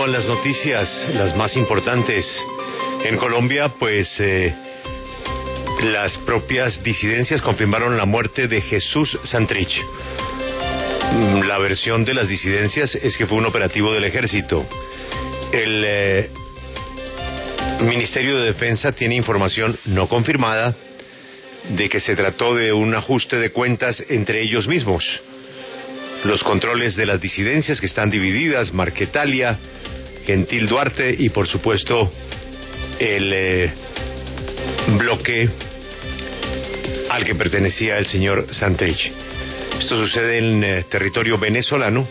Continúan las noticias, las más importantes. En Colombia, pues eh, las propias disidencias confirmaron la muerte de Jesús Santrich. Mm, la versión de las disidencias es que fue un operativo del ejército. El eh, Ministerio de Defensa tiene información no confirmada de que se trató de un ajuste de cuentas entre ellos mismos. Los controles de las disidencias que están divididas, Marquetalia, Gentil Duarte y por supuesto el eh, bloque al que pertenecía el señor Santrich. Esto sucede en eh, territorio venezolano,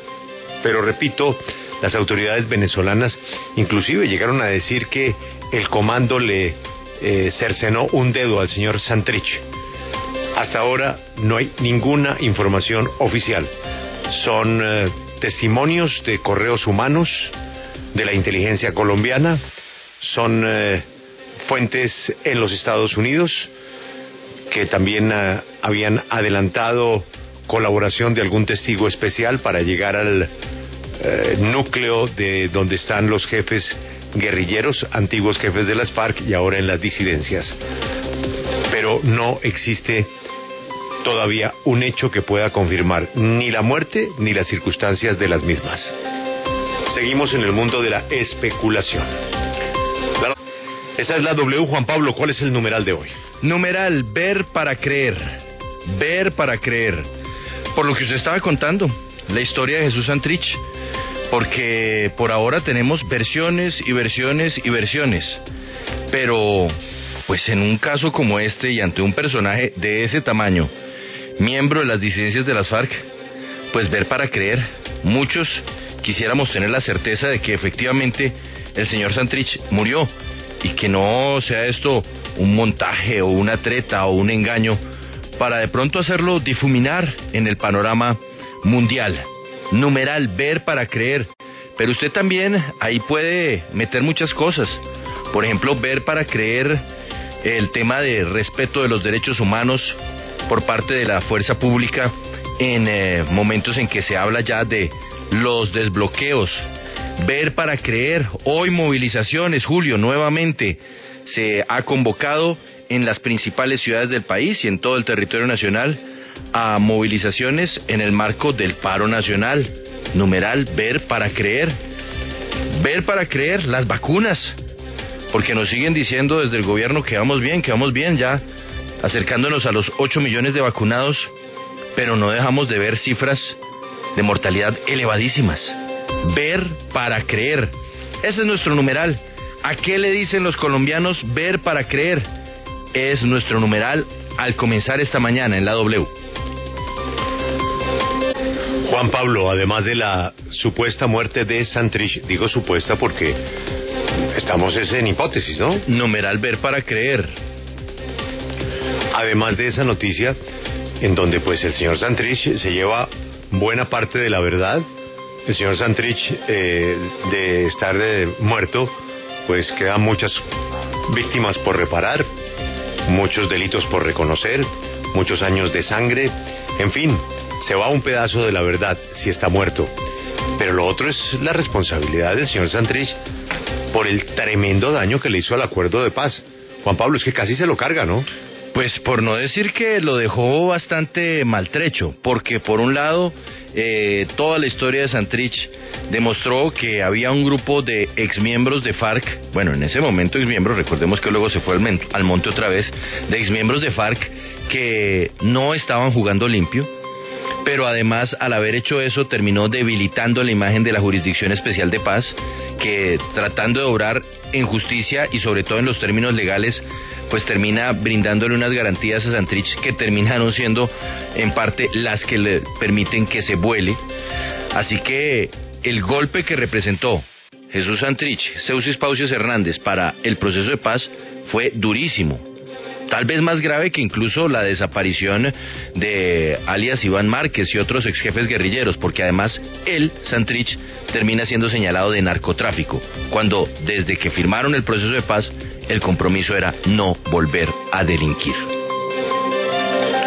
pero repito, las autoridades venezolanas inclusive llegaron a decir que el comando le eh, cercenó un dedo al señor Santrich. Hasta ahora no hay ninguna información oficial. Son eh, testimonios de correos humanos de la inteligencia colombiana, son eh, fuentes en los Estados Unidos que también habían adelantado colaboración de algún testigo especial para llegar al núcleo de donde están los jefes guerrilleros, antiguos jefes de las FARC y ahora en las disidencias. Pero no existe todavía un hecho que pueda confirmar ni la muerte ni las circunstancias de las mismas. Seguimos en el mundo de la especulación. Esa es la W, Juan Pablo. ¿Cuál es el numeral de hoy? Numeral, ver para creer. Ver para creer. Por lo que usted estaba contando, la historia de Jesús Santrich porque por ahora tenemos versiones y versiones y versiones. Pero, pues en un caso como este y ante un personaje de ese tamaño, miembro de las disidencias de las FARC, pues ver para creer, muchos quisiéramos tener la certeza de que efectivamente el señor Santrich murió y que no sea esto un montaje o una treta o un engaño para de pronto hacerlo difuminar en el panorama mundial numeral ver para creer. Pero usted también ahí puede meter muchas cosas. Por ejemplo, ver para creer el tema de respeto de los derechos humanos por parte de la fuerza pública en eh, momentos en que se habla ya de los desbloqueos. Ver para creer, hoy movilizaciones, Julio, nuevamente se ha convocado en las principales ciudades del país y en todo el territorio nacional a movilizaciones en el marco del paro nacional. Numeral, ver para creer. Ver para creer las vacunas. Porque nos siguen diciendo desde el gobierno que vamos bien, que vamos bien ya, acercándonos a los 8 millones de vacunados, pero no dejamos de ver cifras de mortalidad elevadísimas. Ver para creer. Ese es nuestro numeral. ¿A qué le dicen los colombianos ver para creer? Es nuestro numeral al comenzar esta mañana en la W. Juan Pablo, además de la supuesta muerte de Santrich, digo supuesta porque estamos en hipótesis, ¿no? Numeral ver para creer. Además de esa noticia, en donde pues el señor Santrich se lleva buena parte de la verdad, el señor Santrich eh, de estar de muerto, pues quedan muchas víctimas por reparar, muchos delitos por reconocer, muchos años de sangre, en fin, se va un pedazo de la verdad si está muerto. Pero lo otro es la responsabilidad del señor Santrich por el tremendo daño que le hizo al acuerdo de paz. Juan Pablo, es que casi se lo carga, ¿no? Pues por no decir que lo dejó bastante maltrecho, porque por un lado, eh, toda la historia de Santrich demostró que había un grupo de exmiembros de FARC, bueno, en ese momento exmiembros, recordemos que luego se fue al, al monte otra vez, de exmiembros de FARC que no estaban jugando limpio, pero además al haber hecho eso terminó debilitando la imagen de la Jurisdicción Especial de Paz, que tratando de obrar en justicia y sobre todo en los términos legales, pues termina brindándole unas garantías a Santrich que terminaron siendo en parte las que le permiten que se vuele. Así que el golpe que representó Jesús Santrich, Seusis Pausias Hernández para el proceso de paz fue durísimo tal vez más grave que incluso la desaparición de alias Iván Márquez y otros ex jefes guerrilleros, porque además él, Santrich, termina siendo señalado de narcotráfico, cuando desde que firmaron el proceso de paz, el compromiso era no volver a delinquir.